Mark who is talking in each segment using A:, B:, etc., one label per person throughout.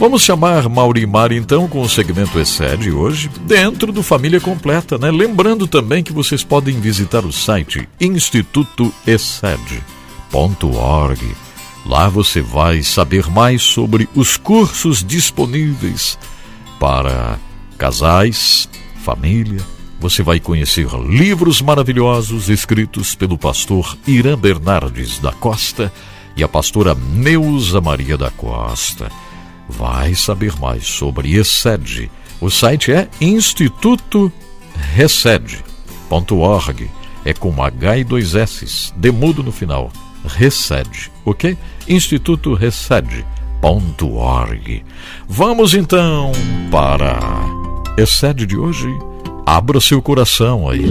A: Vamos chamar Mauri Mari então com o segmento Excede hoje, dentro do Família Completa, né? Lembrando também que vocês podem visitar o site institutoexcede.org. Lá você vai saber mais sobre os cursos disponíveis para casais, família. Você vai conhecer livros maravilhosos escritos pelo pastor Irã Bernardes da Costa e a pastora Neuza Maria da Costa vai saber mais sobre Excede. O site é institutorecede.org. É com H e dois S, demudo no final. Recede, ok? Instituto Recede.org. Vamos então para Excede de hoje. Abra seu coração aí.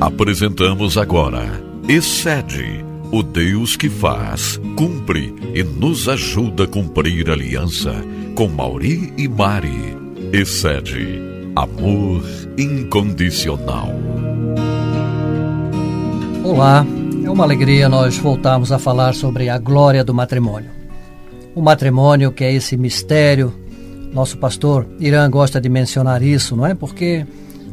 A: Apresentamos agora Excede o Deus que faz, cumpre e nos ajuda a cumprir aliança com Mauri e Mari. Excede amor incondicional.
B: Olá, é uma alegria nós voltarmos a falar sobre a glória do matrimônio. O matrimônio, que é esse mistério, nosso pastor Irã gosta de mencionar isso, não é? Porque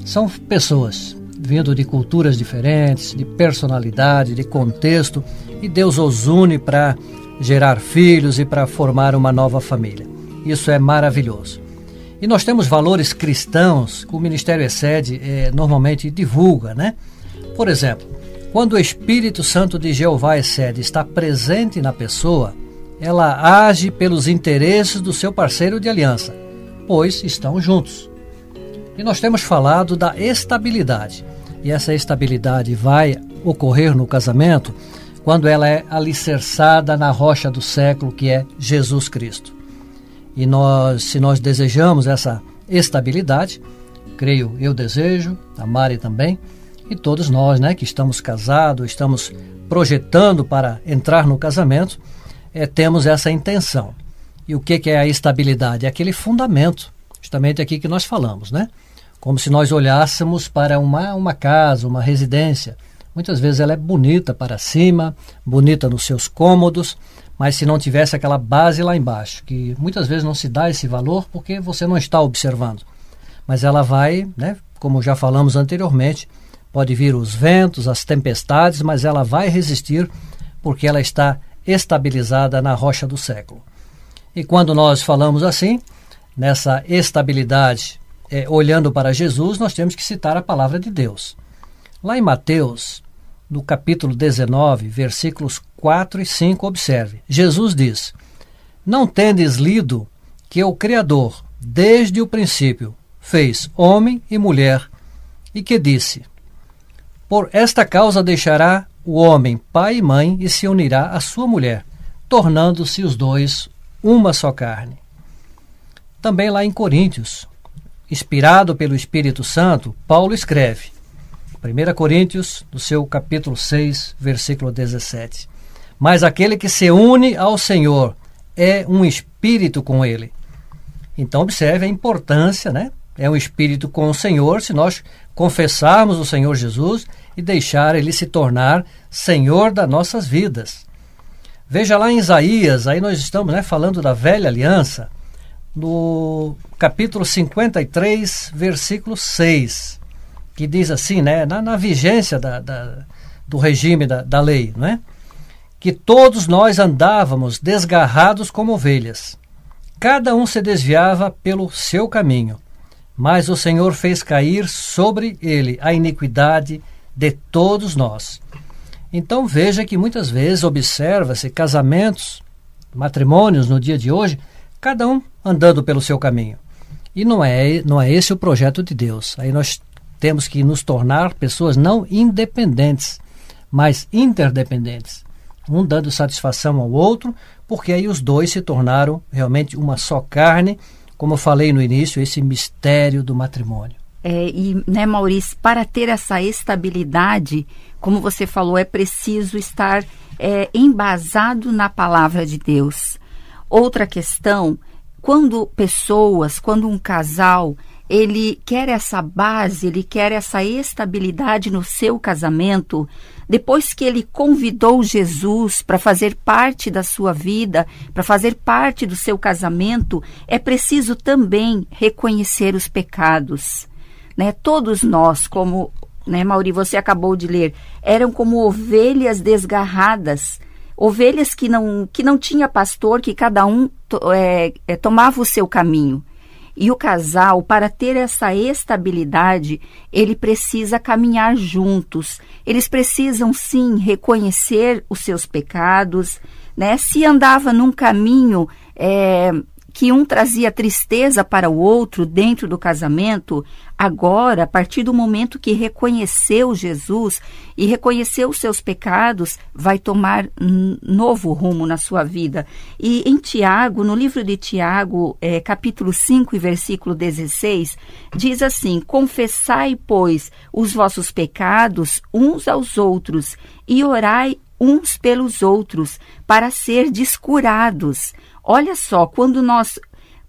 B: são pessoas, vindo de culturas diferentes, de personalidade, de contexto, e Deus os une para gerar filhos e para formar uma nova família. Isso é maravilhoso. E nós temos valores cristãos que o Ministério Excede é, normalmente divulga, né? Por exemplo, quando o Espírito Santo de Jeová Excede está presente na pessoa, ela age pelos interesses do seu parceiro de aliança, pois estão juntos. E nós temos falado da estabilidade e essa estabilidade vai ocorrer no casamento quando ela é alicerçada na rocha do século que é Jesus Cristo. E nós, se nós desejamos essa estabilidade, creio, eu desejo, a Mari também, e todos nós, né, que estamos casados, estamos projetando para entrar no casamento, é, temos essa intenção. E o que, que é a estabilidade? É aquele fundamento, justamente aqui que nós falamos, né? Como se nós olhássemos para uma, uma casa, uma residência. Muitas vezes ela é bonita para cima, bonita nos seus cômodos, mas se não tivesse aquela base lá embaixo, que muitas vezes não se dá esse valor porque você não está observando. Mas ela vai, né, como já falamos anteriormente, pode vir os ventos, as tempestades, mas ela vai resistir porque ela está estabilizada na rocha do século. E quando nós falamos assim, nessa estabilidade é, olhando para Jesus, nós temos que citar a palavra de Deus. Lá em Mateus, no capítulo 19, versículos 4 e 5, observe: Jesus diz: Não tendes lido que o Criador, desde o princípio, fez homem e mulher, e que disse: Por esta causa deixará o homem pai e mãe e se unirá à sua mulher, tornando-se os dois uma só carne. Também lá em Coríntios, inspirado pelo Espírito Santo, Paulo escreve, 1 Coríntios, no seu capítulo 6, versículo 17: Mas aquele que se une ao Senhor é um espírito com ele. Então, observe a importância, né? É um espírito com o Senhor se nós confessarmos o Senhor Jesus e deixar ele se tornar Senhor das nossas vidas. Veja lá em Isaías, aí nós estamos né, falando da velha aliança no capítulo 53, versículo 6, que diz assim, né, na, na vigência da, da, do regime da, da lei, não é? que todos nós andávamos desgarrados como ovelhas. Cada um se desviava pelo seu caminho, mas o Senhor fez cair sobre ele a iniquidade de todos nós. Então veja que muitas vezes observa-se casamentos, matrimônios no dia de hoje, cada um andando pelo seu caminho. E não é, não é esse o projeto de Deus. Aí nós temos que nos tornar pessoas não independentes, mas interdependentes. Um dando satisfação ao outro, porque aí os dois se tornaram realmente uma só carne, como eu falei no início, esse mistério do matrimônio.
C: É, e, né, Maurício, para ter essa estabilidade, como você falou, é preciso estar é, embasado na palavra de Deus. Outra questão, quando pessoas, quando um casal, ele quer essa base, ele quer essa estabilidade no seu casamento, depois que ele convidou Jesus para fazer parte da sua vida, para fazer parte do seu casamento, é preciso também reconhecer os pecados. Né? Todos nós, como né, Mauri, você acabou de ler, eram como ovelhas desgarradas, ovelhas que não, que não tinha pastor, que cada um é, é, tomava o seu caminho. E o casal, para ter essa estabilidade, ele precisa caminhar juntos. Eles precisam sim reconhecer os seus pecados, né? Se andava num caminho é, que um trazia tristeza para o outro dentro do casamento, agora, a partir do momento que reconheceu Jesus e reconheceu os seus pecados, vai tomar novo rumo na sua vida. E em Tiago, no livro de Tiago, é, capítulo 5 e versículo 16, diz assim: Confessai, pois, os vossos pecados uns aos outros e orai uns pelos outros para ser descurados. Olha só, quando nós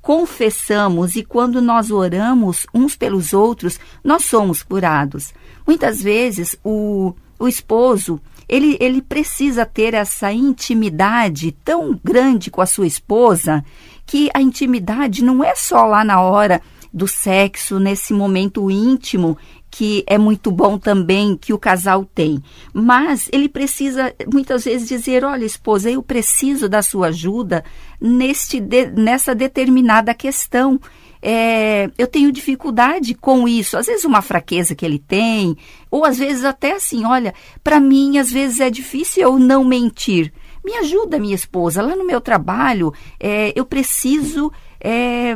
C: confessamos e quando nós oramos uns pelos outros, nós somos curados. Muitas vezes o, o esposo ele, ele precisa ter essa intimidade tão grande com a sua esposa que a intimidade não é só lá na hora do sexo, nesse momento íntimo que é muito bom também que o casal tem. Mas ele precisa muitas vezes dizer: olha, esposa, eu preciso da sua ajuda neste de, nessa determinada questão. É, eu tenho dificuldade com isso. Às vezes uma fraqueza que ele tem, ou às vezes até assim, olha, para mim às vezes é difícil eu não mentir. Me ajuda, minha esposa, lá no meu trabalho, é, eu preciso é,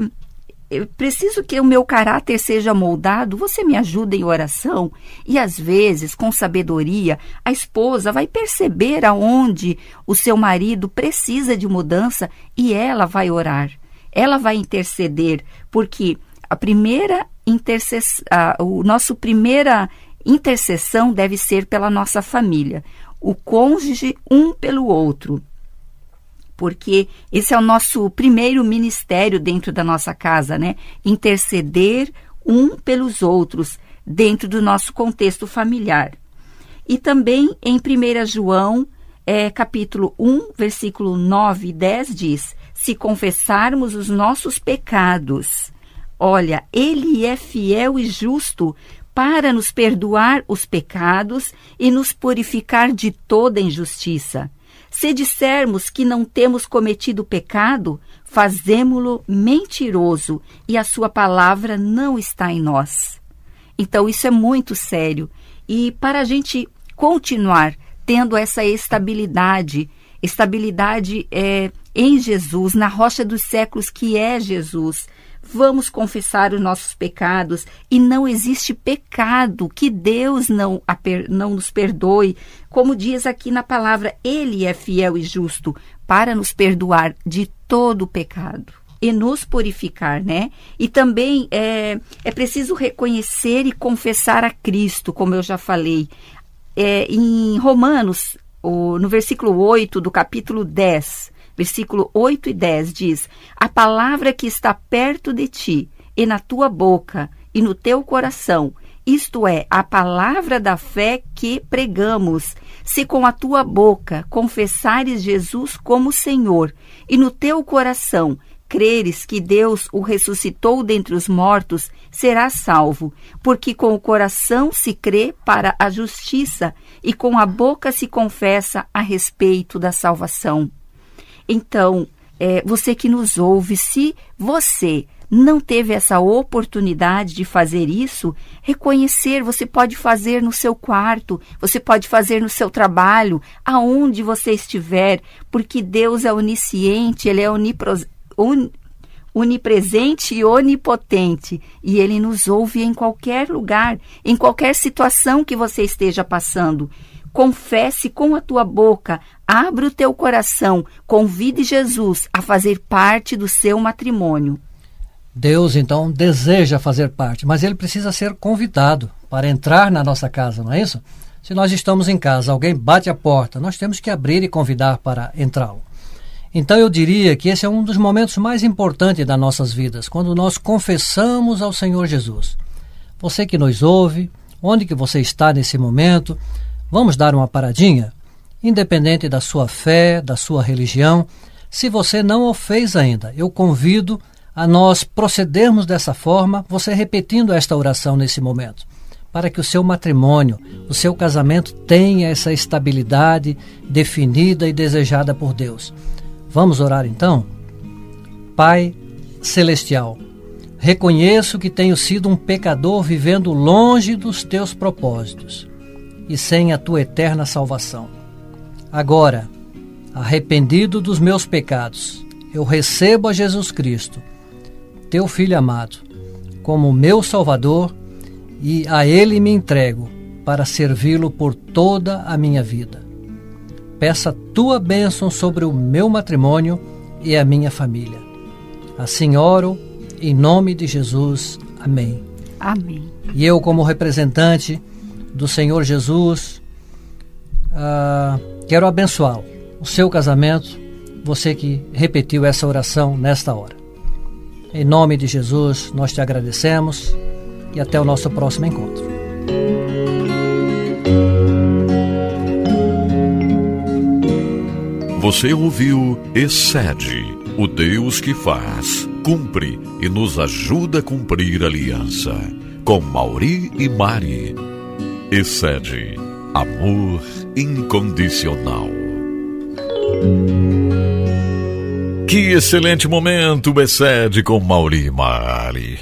C: eu preciso que o meu caráter seja moldado, você me ajuda em oração? E às vezes, com sabedoria, a esposa vai perceber aonde o seu marido precisa de mudança e ela vai orar. Ela vai interceder, porque a primeira intercessão, o nosso primeira intercessão deve ser pela nossa família, o cônjuge um pelo outro porque esse é o nosso primeiro ministério dentro da nossa casa, né? Interceder um pelos outros dentro do nosso contexto familiar. E também em 1 João, é, capítulo 1, versículo 9 e 10 diz: Se confessarmos os nossos pecados, olha, Ele é fiel e justo para nos perdoar os pecados e nos purificar de toda injustiça. Se dissermos que não temos cometido pecado, fazemo-lo mentiroso e a sua palavra não está em nós. Então, isso é muito sério. E para a gente continuar tendo essa estabilidade, estabilidade é, em Jesus, na rocha dos séculos que é Jesus, vamos confessar os nossos pecados e não existe pecado que Deus não, não nos perdoe. Como diz aqui na palavra, Ele é fiel e justo para nos perdoar de todo o pecado e nos purificar, né? E também é, é preciso reconhecer e confessar a Cristo, como eu já falei. É, em Romanos, o, no versículo 8 do capítulo 10, versículo 8 e 10 diz: A palavra que está perto de ti, e na tua boca, e no teu coração, isto é, a palavra da fé que pregamos. Se com a tua boca confessares Jesus como Senhor, e no teu coração creres que Deus o ressuscitou dentre os mortos, serás salvo, porque com o coração se crê para a justiça e com a boca se confessa a respeito da salvação. Então, é, você que nos ouve, se você não teve essa oportunidade de fazer isso, reconhecer, você pode fazer no seu quarto, você pode fazer no seu trabalho, aonde você estiver, porque Deus é onisciente, Ele é onipresente e onipotente, e Ele nos ouve em qualquer lugar, em qualquer situação que você esteja passando confesse com a tua boca, abre o teu coração, convide Jesus a fazer parte do seu matrimônio.
B: Deus então deseja fazer parte, mas ele precisa ser convidado para entrar na nossa casa, não é isso? Se nós estamos em casa, alguém bate a porta, nós temos que abrir e convidar para entrá-lo. Então eu diria que esse é um dos momentos mais importantes das nossas vidas, quando nós confessamos ao Senhor Jesus. Você que nos ouve, onde que você está nesse momento, Vamos dar uma paradinha? Independente da sua fé, da sua religião, se você não o fez ainda, eu convido a nós procedermos dessa forma, você repetindo esta oração nesse momento, para que o seu matrimônio, o seu casamento tenha essa estabilidade definida e desejada por Deus. Vamos orar então? Pai Celestial, reconheço que tenho sido um pecador vivendo longe dos teus propósitos e sem a tua eterna salvação. Agora, arrependido dos meus pecados, eu recebo a Jesus Cristo, teu Filho amado, como meu Salvador e a Ele me entrego para servi-lo por toda a minha vida. Peça tua bênção sobre o meu matrimônio e a minha família. Assim oro, em nome de Jesus. Amém.
C: Amém.
B: E eu, como representante do Senhor Jesus, uh, quero abençoá-lo o seu casamento, você que repetiu essa oração nesta hora. Em nome de Jesus, nós te agradecemos e até o nosso próximo encontro.
A: Você ouviu Excede, o Deus que faz, cumpre e nos ajuda a cumprir aliança. Com Mauri e Mari. Excede, amor incondicional. Que excelente momento, Bessede com Mauri Mari.